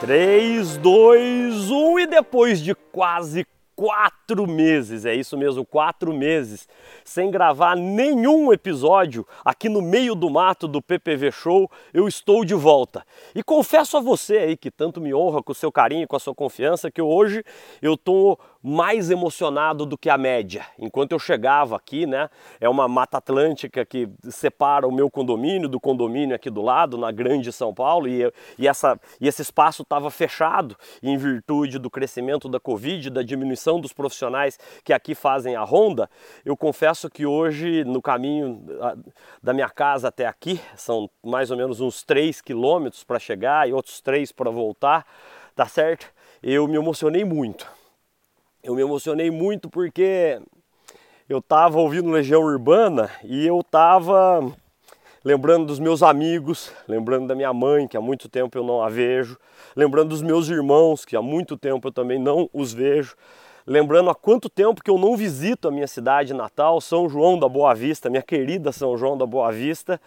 3, 2, 1 e depois de quase quatro meses, é isso mesmo, quatro meses, sem gravar nenhum episódio aqui no meio do mato do PPV Show, eu estou de volta. E confesso a você aí que tanto me honra com o seu carinho, com a sua confiança, que hoje eu estou mais emocionado do que a média. Enquanto eu chegava aqui, né, é uma mata atlântica que separa o meu condomínio do condomínio aqui do lado, na Grande São Paulo, e, e, essa, e esse espaço estava fechado em virtude do crescimento da Covid, da diminuição dos profissionais que aqui fazem a ronda. Eu confesso que hoje, no caminho da minha casa até aqui, são mais ou menos uns 3 quilômetros para chegar e outros 3 para voltar, tá certo? Eu me emocionei muito eu me emocionei muito porque eu estava ouvindo Legião Urbana e eu estava lembrando dos meus amigos, lembrando da minha mãe, que há muito tempo eu não a vejo, lembrando dos meus irmãos, que há muito tempo eu também não os vejo, lembrando há quanto tempo que eu não visito a minha cidade natal, São João da Boa Vista, minha querida São João da Boa Vista,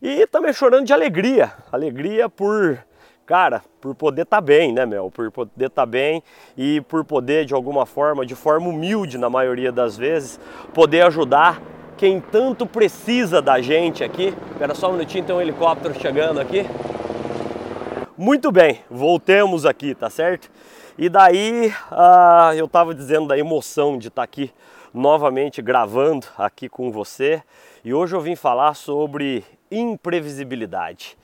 e também chorando de alegria, alegria por cara, por poder estar tá bem, né, Mel? Por poder estar tá bem e por poder, de alguma forma, de forma humilde na maioria das vezes, poder ajudar quem tanto precisa da gente aqui. Espera só um minutinho, tem um helicóptero chegando aqui. Muito bem, voltemos aqui, tá certo? E daí uh, eu estava dizendo da emoção de estar tá aqui novamente gravando aqui com você e hoje eu vim falar sobre imprevisibilidade.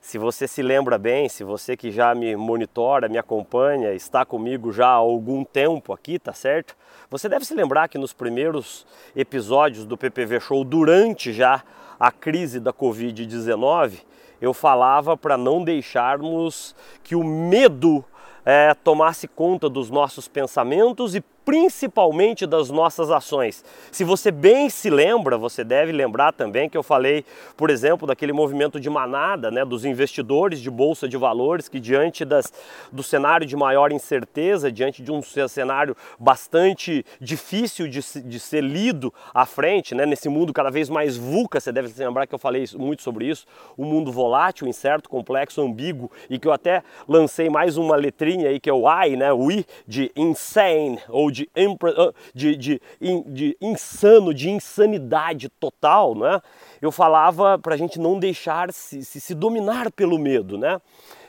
Se você se lembra bem, se você que já me monitora, me acompanha, está comigo já há algum tempo aqui, tá certo? Você deve se lembrar que nos primeiros episódios do PPV Show, durante já a crise da Covid-19, eu falava para não deixarmos que o medo é, tomasse conta dos nossos pensamentos e principalmente das nossas ações. Se você bem se lembra, você deve lembrar também que eu falei, por exemplo, daquele movimento de manada, né, dos investidores de bolsa de valores que diante das, do cenário de maior incerteza, diante de um cenário bastante difícil de, de ser lido à frente, né, nesse mundo cada vez mais VUCA, você deve se lembrar que eu falei muito sobre isso, um mundo volátil, incerto, complexo, ambíguo e que eu até lancei mais uma letrinha aí que é o I, né, o I de insane ou de de, ah, de, de, de insano, de insanidade total, né? eu falava para a gente não deixar se, se, se dominar pelo medo, né?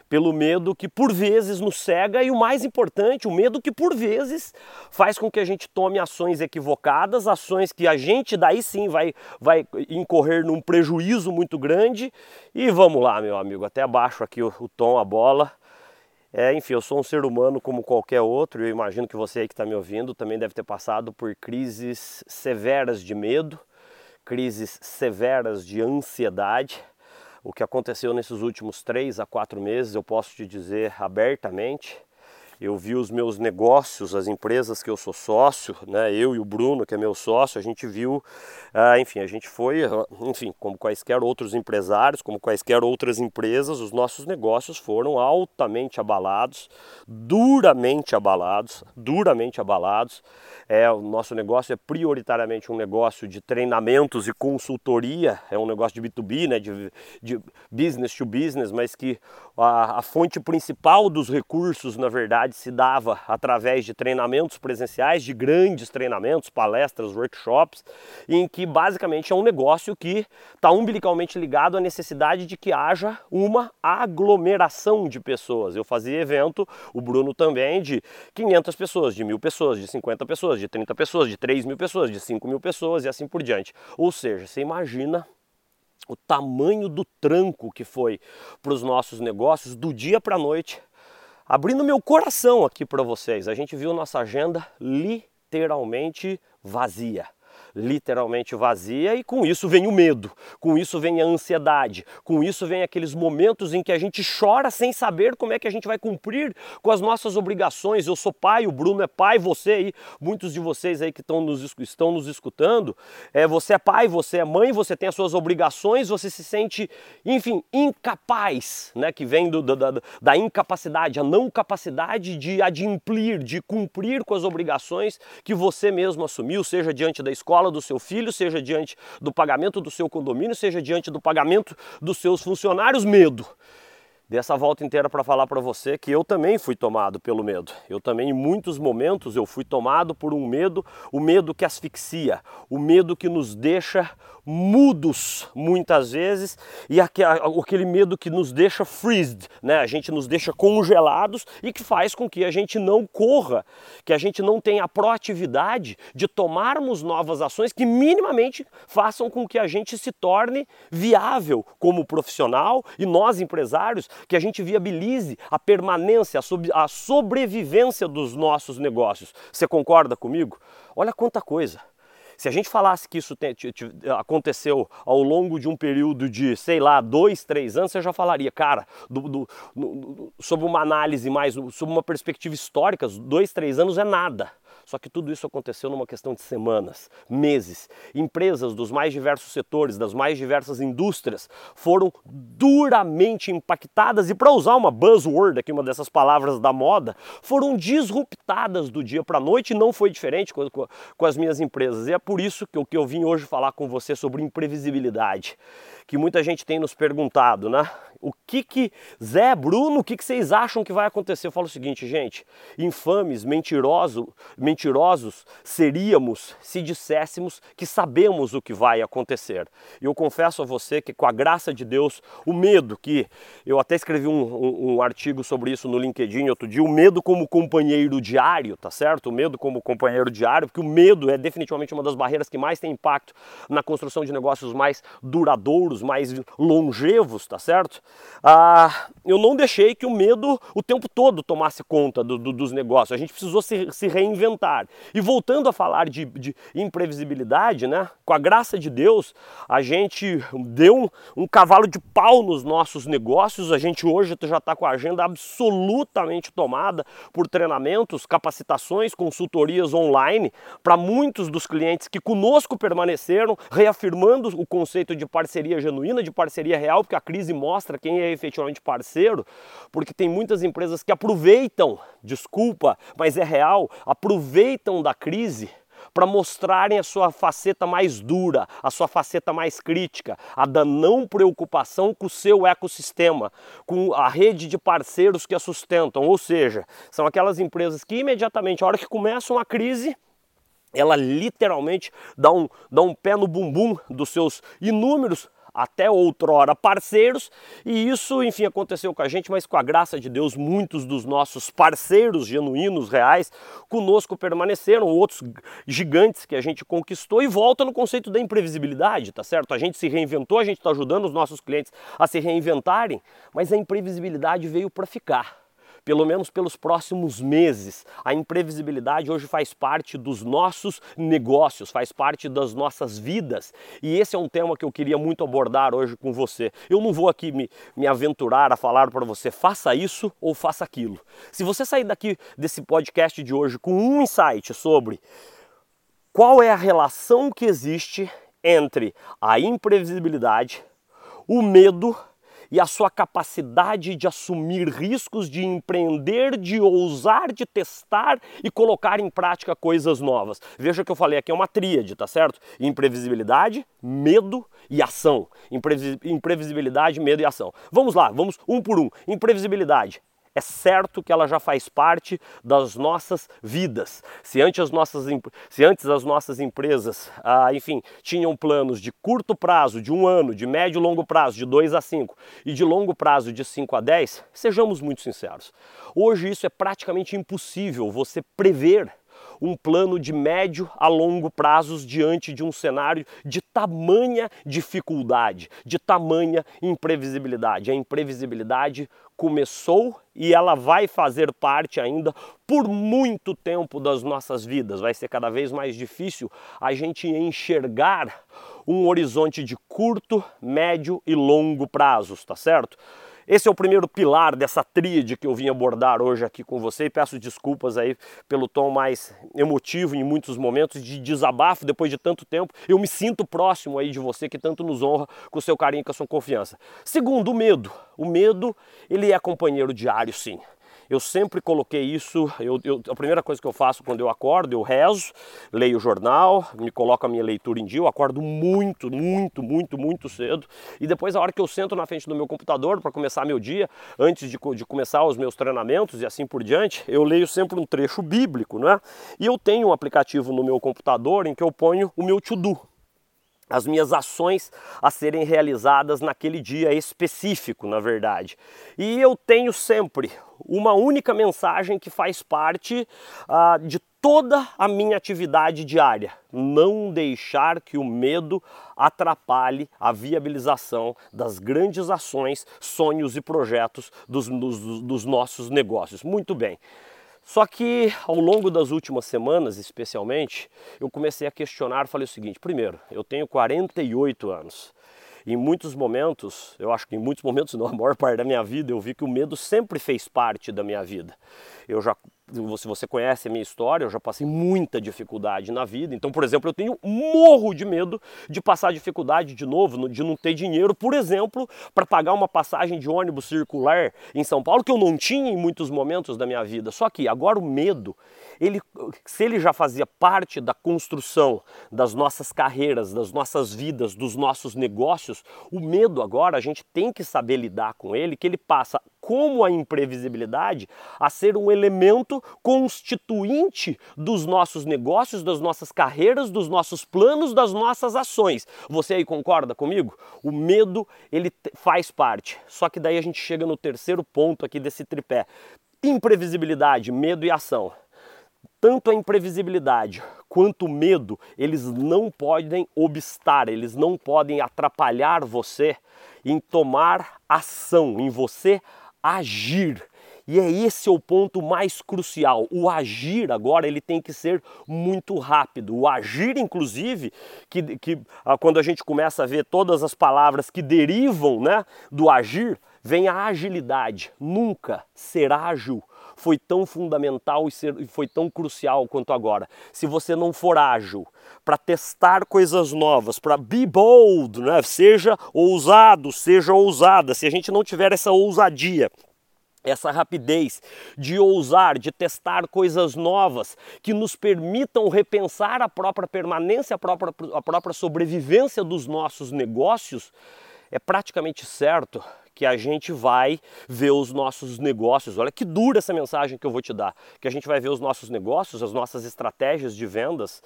pelo medo que por vezes nos cega e o mais importante, o medo que por vezes faz com que a gente tome ações equivocadas, ações que a gente daí sim vai, vai incorrer num prejuízo muito grande. E vamos lá, meu amigo, até abaixo aqui o, o tom, a bola. É, enfim, eu sou um ser humano como qualquer outro, e eu imagino que você aí que está me ouvindo também deve ter passado por crises severas de medo, crises severas de ansiedade. O que aconteceu nesses últimos três a quatro meses, eu posso te dizer abertamente, eu vi os meus negócios, as empresas que eu sou sócio, né, eu e o Bruno, que é meu sócio, a gente viu, ah, enfim, a gente foi, enfim, como quaisquer outros empresários, como quaisquer outras empresas, os nossos negócios foram altamente abalados, duramente abalados, duramente abalados. É, o nosso negócio é prioritariamente um negócio de treinamentos e consultoria, é um negócio de B2B, né, de, de business to business, mas que a, a fonte principal dos recursos, na verdade, se dava através de treinamentos presenciais, de grandes treinamentos, palestras, workshops, em que basicamente é um negócio que está umbilicalmente ligado à necessidade de que haja uma aglomeração de pessoas. Eu fazia evento, o Bruno também, de 500 pessoas, de mil pessoas, de 50 pessoas, de 30 pessoas, de 3 mil pessoas, de 5 mil pessoas e assim por diante. Ou seja, você imagina o tamanho do tranco que foi para os nossos negócios do dia para a noite. Abrindo meu coração aqui para vocês, a gente viu nossa agenda literalmente vazia literalmente vazia e com isso vem o medo, com isso vem a ansiedade, com isso vem aqueles momentos em que a gente chora sem saber como é que a gente vai cumprir com as nossas obrigações. Eu sou pai, o Bruno é pai, você aí, muitos de vocês aí que estão nos, estão nos escutando, é, você é pai, você é mãe, você tem as suas obrigações, você se sente, enfim, incapaz, né, que vem do, da, da incapacidade, a não capacidade de adimplir, de cumprir com as obrigações que você mesmo assumiu, seja diante da escola, escola do seu filho, seja diante do pagamento do seu condomínio, seja diante do pagamento dos seus funcionários, medo. Dessa volta inteira para falar para você que eu também fui tomado pelo medo. Eu também, em muitos momentos, eu fui tomado por um medo, o medo que asfixia, o medo que nos deixa mudos muitas vezes e aquele medo que nos deixa freezed, né? A gente nos deixa congelados e que faz com que a gente não corra, que a gente não tenha a proatividade de tomarmos novas ações que minimamente façam com que a gente se torne viável como profissional e nós empresários, que a gente viabilize a permanência, a sobrevivência dos nossos negócios. Você concorda comigo? Olha quanta coisa. Se a gente falasse que isso te, te, te, aconteceu ao longo de um período de, sei lá, dois, três anos, você já falaria, cara, do, do, do, sobre uma análise mais, sobre uma perspectiva histórica, dois, três anos é nada. Só que tudo isso aconteceu numa questão de semanas, meses. Empresas dos mais diversos setores, das mais diversas indústrias, foram duramente impactadas e, para usar uma buzzword aqui, uma dessas palavras da moda, foram disruptadas do dia para a noite e não foi diferente com, com, com as minhas empresas. E é por isso que eu, que eu vim hoje falar com você sobre imprevisibilidade que muita gente tem nos perguntado, né? O que que, Zé, Bruno, o que que vocês acham que vai acontecer? Eu falo o seguinte, gente, infames, mentiroso, mentirosos seríamos se disséssemos que sabemos o que vai acontecer. E eu confesso a você que com a graça de Deus, o medo que, eu até escrevi um, um, um artigo sobre isso no LinkedIn outro dia, o medo como companheiro diário, tá certo? O medo como companheiro diário, porque o medo é definitivamente uma das barreiras que mais tem impacto na construção de negócios mais duradouros, mais longevos, tá certo? Ah, eu não deixei que o medo o tempo todo tomasse conta do, do, dos negócios. A gente precisou se, se reinventar. E voltando a falar de, de, imprevisibilidade, né? Com a graça de Deus, a gente deu um, um cavalo de pau nos nossos negócios. A gente hoje já está com a agenda absolutamente tomada por treinamentos, capacitações, consultorias online para muitos dos clientes que conosco permaneceram, reafirmando o conceito de parceria genuína, de parceria real, porque a crise mostra quem é efetivamente parceiro, porque tem muitas empresas que aproveitam, desculpa, mas é real, aproveitam da crise para mostrarem a sua faceta mais dura, a sua faceta mais crítica, a da não preocupação com o seu ecossistema, com a rede de parceiros que a sustentam. Ou seja, são aquelas empresas que imediatamente, a hora que começa uma crise, ela literalmente dá um, dá um pé no bumbum dos seus inúmeros até outrora parceiros, e isso, enfim, aconteceu com a gente, mas com a graça de Deus, muitos dos nossos parceiros genuínos, reais, conosco permaneceram, outros gigantes que a gente conquistou, e volta no conceito da imprevisibilidade, tá certo? A gente se reinventou, a gente está ajudando os nossos clientes a se reinventarem, mas a imprevisibilidade veio para ficar pelo menos pelos próximos meses. A imprevisibilidade hoje faz parte dos nossos negócios, faz parte das nossas vidas. E esse é um tema que eu queria muito abordar hoje com você. Eu não vou aqui me, me aventurar a falar para você faça isso ou faça aquilo. Se você sair daqui desse podcast de hoje com um insight sobre qual é a relação que existe entre a imprevisibilidade, o medo e a sua capacidade de assumir riscos, de empreender, de ousar, de testar e colocar em prática coisas novas. Veja que eu falei aqui é uma tríade, tá certo? Imprevisibilidade, medo e ação. Imprevisibilidade, medo e ação. Vamos lá, vamos um por um. Imprevisibilidade é certo que ela já faz parte das nossas vidas. Se antes as nossas, se antes as nossas empresas, ah, enfim, tinham planos de curto prazo, de um ano, de médio e longo prazo, de 2 a 5 e de longo prazo de 5 a 10, sejamos muito sinceros. Hoje isso é praticamente impossível você prever um plano de médio a longo prazos diante de um cenário de tamanha dificuldade, de tamanha imprevisibilidade. A imprevisibilidade começou e ela vai fazer parte ainda por muito tempo das nossas vidas. Vai ser cada vez mais difícil a gente enxergar um horizonte de curto, médio e longo prazos, tá certo? Esse é o primeiro pilar dessa tríade que eu vim abordar hoje aqui com você e peço desculpas aí pelo tom mais emotivo em muitos momentos de desabafo depois de tanto tempo. Eu me sinto próximo aí de você que tanto nos honra com o seu carinho e com a sua confiança. Segundo, o medo. O medo, ele é companheiro diário sim. Eu sempre coloquei isso. Eu, eu, a primeira coisa que eu faço quando eu acordo, eu rezo, leio o jornal, me coloco a minha leitura em dia. Eu acordo muito, muito, muito, muito cedo. E depois, a hora que eu sento na frente do meu computador para começar meu dia, antes de, de começar os meus treinamentos e assim por diante, eu leio sempre um trecho bíblico, né? E eu tenho um aplicativo no meu computador em que eu ponho o meu to-do as minhas ações a serem realizadas naquele dia específico, na verdade. E eu tenho sempre uma única mensagem que faz parte uh, de toda a minha atividade diária: não deixar que o medo atrapalhe a viabilização das grandes ações, sonhos e projetos dos, dos, dos nossos negócios. Muito bem. Só que ao longo das últimas semanas, especialmente, eu comecei a questionar, falei o seguinte: primeiro, eu tenho 48 anos. Em muitos momentos, eu acho que em muitos momentos, não, a maior parte da minha vida, eu vi que o medo sempre fez parte da minha vida. Eu já se você conhece a minha história, eu já passei muita dificuldade na vida. Então, por exemplo, eu tenho morro de medo de passar dificuldade de novo, de não ter dinheiro, por exemplo, para pagar uma passagem de ônibus circular em São Paulo, que eu não tinha em muitos momentos da minha vida. Só que agora o medo, ele, se ele já fazia parte da construção das nossas carreiras, das nossas vidas, dos nossos negócios, o medo agora a gente tem que saber lidar com ele, que ele passa como a imprevisibilidade a ser um elemento constituinte dos nossos negócios, das nossas carreiras, dos nossos planos, das nossas ações. Você aí concorda comigo? O medo, ele faz parte. Só que daí a gente chega no terceiro ponto aqui desse tripé. Imprevisibilidade, medo e ação. Tanto a imprevisibilidade quanto o medo, eles não podem obstar, eles não podem atrapalhar você em tomar ação, em você agir. E é esse o ponto mais crucial. O agir agora ele tem que ser muito rápido. O agir, inclusive, que, que ah, quando a gente começa a ver todas as palavras que derivam né, do agir, vem a agilidade. Nunca ser ágil foi tão fundamental e foi tão crucial quanto agora. Se você não for ágil para testar coisas novas, para be bold, né? seja ousado, seja ousada, se a gente não tiver essa ousadia, essa rapidez de ousar, de testar coisas novas que nos permitam repensar a própria permanência, a própria, a própria sobrevivência dos nossos negócios, é praticamente certo que a gente vai ver os nossos negócios. Olha que dura essa mensagem que eu vou te dar, que a gente vai ver os nossos negócios, as nossas estratégias de vendas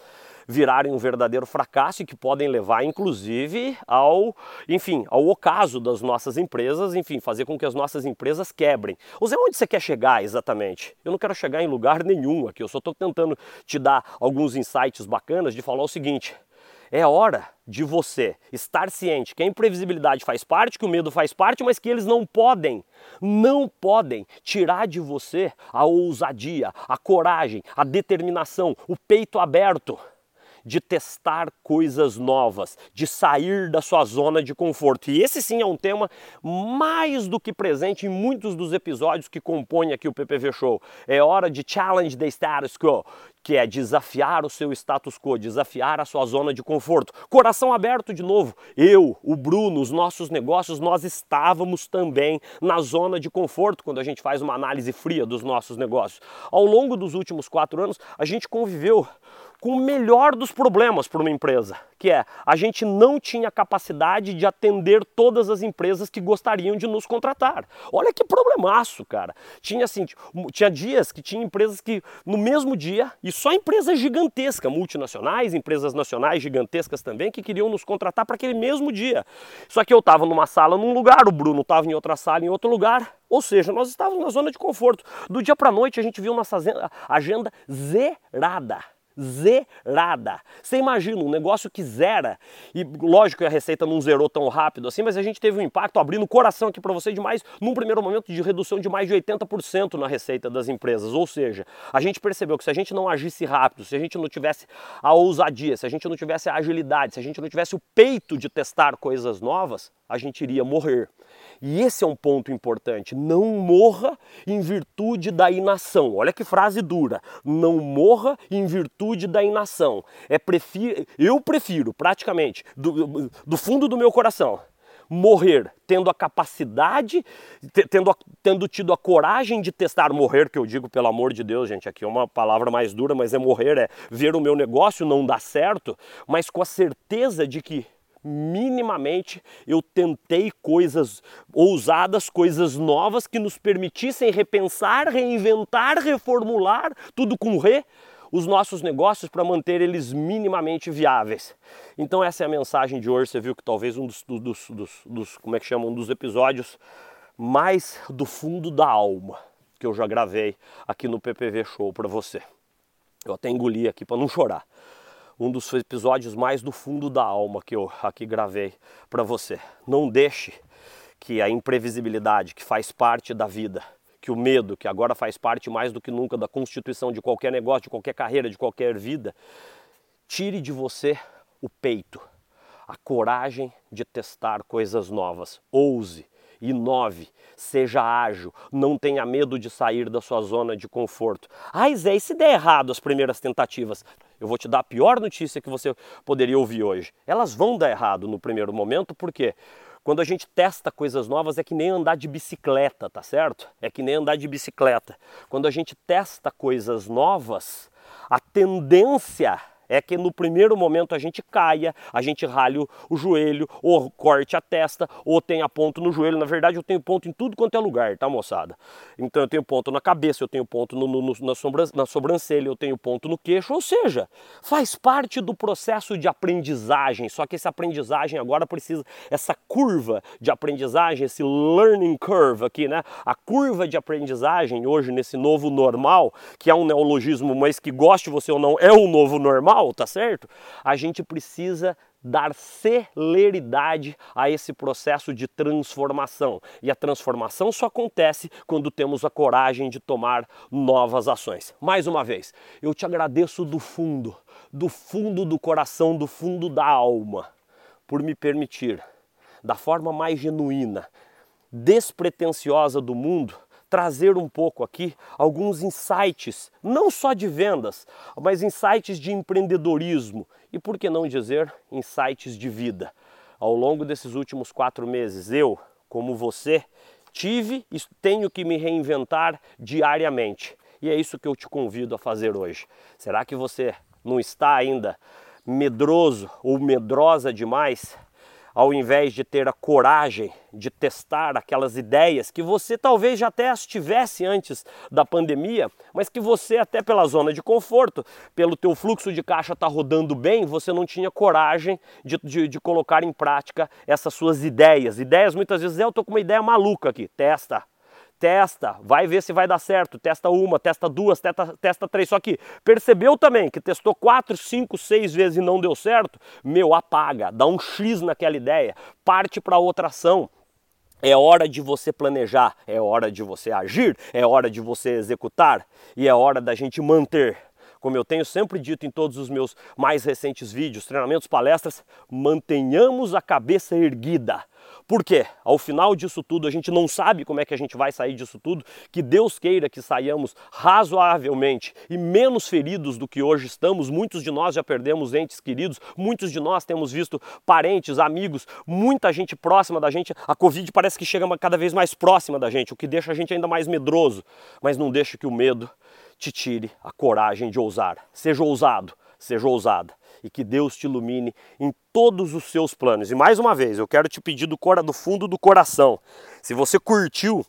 virarem um verdadeiro fracasso e que podem levar inclusive ao, enfim, ao ocaso das nossas empresas, enfim, fazer com que as nossas empresas quebrem. Ou seja, onde você quer chegar exatamente? Eu não quero chegar em lugar nenhum aqui, eu só estou tentando te dar alguns insights bacanas de falar o seguinte: é hora de você estar ciente que a imprevisibilidade faz parte, que o medo faz parte, mas que eles não podem, não podem tirar de você a ousadia, a coragem, a determinação, o peito aberto de testar coisas novas, de sair da sua zona de conforto. E esse sim é um tema mais do que presente em muitos dos episódios que compõem aqui o PPV Show. É hora de challenge the status quo, que é desafiar o seu status quo, desafiar a sua zona de conforto. Coração aberto de novo. Eu, o Bruno, os nossos negócios, nós estávamos também na zona de conforto quando a gente faz uma análise fria dos nossos negócios. Ao longo dos últimos quatro anos, a gente conviveu com o melhor dos problemas para uma empresa, que é a gente não tinha capacidade de atender todas as empresas que gostariam de nos contratar. Olha que problemaço, cara. Tinha assim, tinha dias que tinha empresas que no mesmo dia, e só empresas gigantescas, multinacionais, empresas nacionais gigantescas também, que queriam nos contratar para aquele mesmo dia. Só que eu estava numa sala num lugar, o Bruno estava em outra sala em outro lugar, ou seja, nós estávamos na zona de conforto. Do dia para noite a gente viu nossa agenda zerada zerada. Você imagina um negócio que zera, e lógico que a receita não zerou tão rápido assim, mas a gente teve um impacto abrindo o coração aqui para você de mais, num primeiro momento, de redução de mais de 80% na receita das empresas. Ou seja, a gente percebeu que se a gente não agisse rápido, se a gente não tivesse a ousadia, se a gente não tivesse a agilidade, se a gente não tivesse o peito de testar coisas novas, a gente iria morrer. E esse é um ponto importante. Não morra em virtude da inação. Olha que frase dura. Não morra em virtude da inação. É prefiro, eu prefiro, praticamente, do, do fundo do meu coração, morrer tendo a capacidade, tendo, tendo tido a coragem de testar morrer, que eu digo pelo amor de Deus, gente, aqui é uma palavra mais dura, mas é morrer, é ver o meu negócio não dar certo, mas com a certeza de que minimamente eu tentei coisas ousadas, coisas novas que nos permitissem repensar, reinventar, reformular, tudo com re, os nossos negócios para manter eles minimamente viáveis. Então essa é a mensagem de hoje. Você viu que talvez um dos, dos, dos, dos como é que chama, um dos episódios mais do fundo da alma que eu já gravei aqui no PPV Show para você. Eu até engoli aqui para não chorar. Um dos episódios mais do fundo da alma que eu aqui gravei para você. Não deixe que a imprevisibilidade que faz parte da vida que o medo, que agora faz parte mais do que nunca da constituição de qualquer negócio, de qualquer carreira, de qualquer vida, tire de você o peito, a coragem de testar coisas novas. Ouse, inove, seja ágil, não tenha medo de sair da sua zona de conforto. Ai Zé, e se der errado as primeiras tentativas? Eu vou te dar a pior notícia que você poderia ouvir hoje. Elas vão dar errado no primeiro momento, por quê? Quando a gente testa coisas novas é que nem andar de bicicleta, tá certo? É que nem andar de bicicleta. Quando a gente testa coisas novas, a tendência é que no primeiro momento a gente caia, a gente ralhe o joelho, ou corte a testa, ou tenha ponto no joelho. Na verdade, eu tenho ponto em tudo quanto é lugar, tá, moçada? Então eu tenho ponto na cabeça, eu tenho ponto no, no, na, sobran na sobrancelha, eu tenho ponto no queixo, ou seja, faz parte do processo de aprendizagem. Só que essa aprendizagem agora precisa, essa curva de aprendizagem, esse learning curve aqui, né? A curva de aprendizagem hoje nesse novo normal, que é um neologismo, mas que goste você ou não, é o novo normal normal, tá certo? A gente precisa dar celeridade a esse processo de transformação. E a transformação só acontece quando temos a coragem de tomar novas ações. Mais uma vez, eu te agradeço do fundo, do fundo do coração, do fundo da alma, por me permitir, da forma mais genuína, despretensiosa do mundo, trazer um pouco aqui alguns insights, não só de vendas, mas insights de empreendedorismo e, por que não dizer, insights de vida. Ao longo desses últimos quatro meses, eu, como você, tive e tenho que me reinventar diariamente. E é isso que eu te convido a fazer hoje. Será que você não está ainda medroso ou medrosa demais ao invés de ter a coragem de testar aquelas ideias que você talvez já até as tivesse antes da pandemia, mas que você até pela zona de conforto, pelo teu fluxo de caixa tá rodando bem, você não tinha coragem de, de, de, colocar em prática essas suas ideias. Ideias muitas vezes, é, eu estou com uma ideia maluca aqui, testa, testa, vai ver se vai dar certo, testa uma, testa duas, testa, testa três. Só que percebeu também que testou quatro, cinco, seis vezes e não deu certo, meu, apaga, dá um X naquela ideia, parte para outra ação. É hora de você planejar, é hora de você agir, é hora de você executar e é hora da gente manter como eu tenho sempre dito em todos os meus mais recentes vídeos, treinamentos, palestras, mantenhamos a cabeça erguida. Por quê? Ao final disso tudo, a gente não sabe como é que a gente vai sair disso tudo, que Deus queira que saiamos razoavelmente e menos feridos do que hoje estamos. Muitos de nós já perdemos entes queridos, muitos de nós temos visto parentes, amigos, muita gente próxima da gente. A Covid parece que chega cada vez mais próxima da gente, o que deixa a gente ainda mais medroso. Mas não deixe que o medo te tire a coragem de ousar. Seja ousado, seja ousada e que Deus te ilumine em todos os seus planos. E mais uma vez, eu quero te pedir do, do fundo do coração, se você curtiu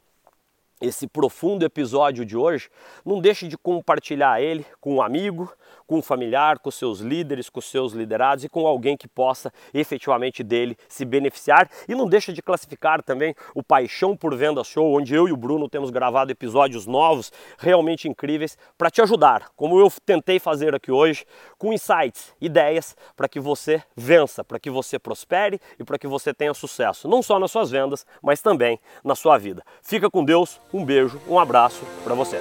esse profundo episódio de hoje, não deixe de compartilhar ele com um amigo, com um familiar, com seus líderes, com seus liderados e com alguém que possa efetivamente dele se beneficiar. E não deixe de classificar também o Paixão por Venda Show, onde eu e o Bruno temos gravado episódios novos, realmente incríveis, para te ajudar, como eu tentei fazer aqui hoje, com insights, ideias para que você vença, para que você prospere e para que você tenha sucesso, não só nas suas vendas, mas também na sua vida. Fica com Deus um beijo, um abraço para você.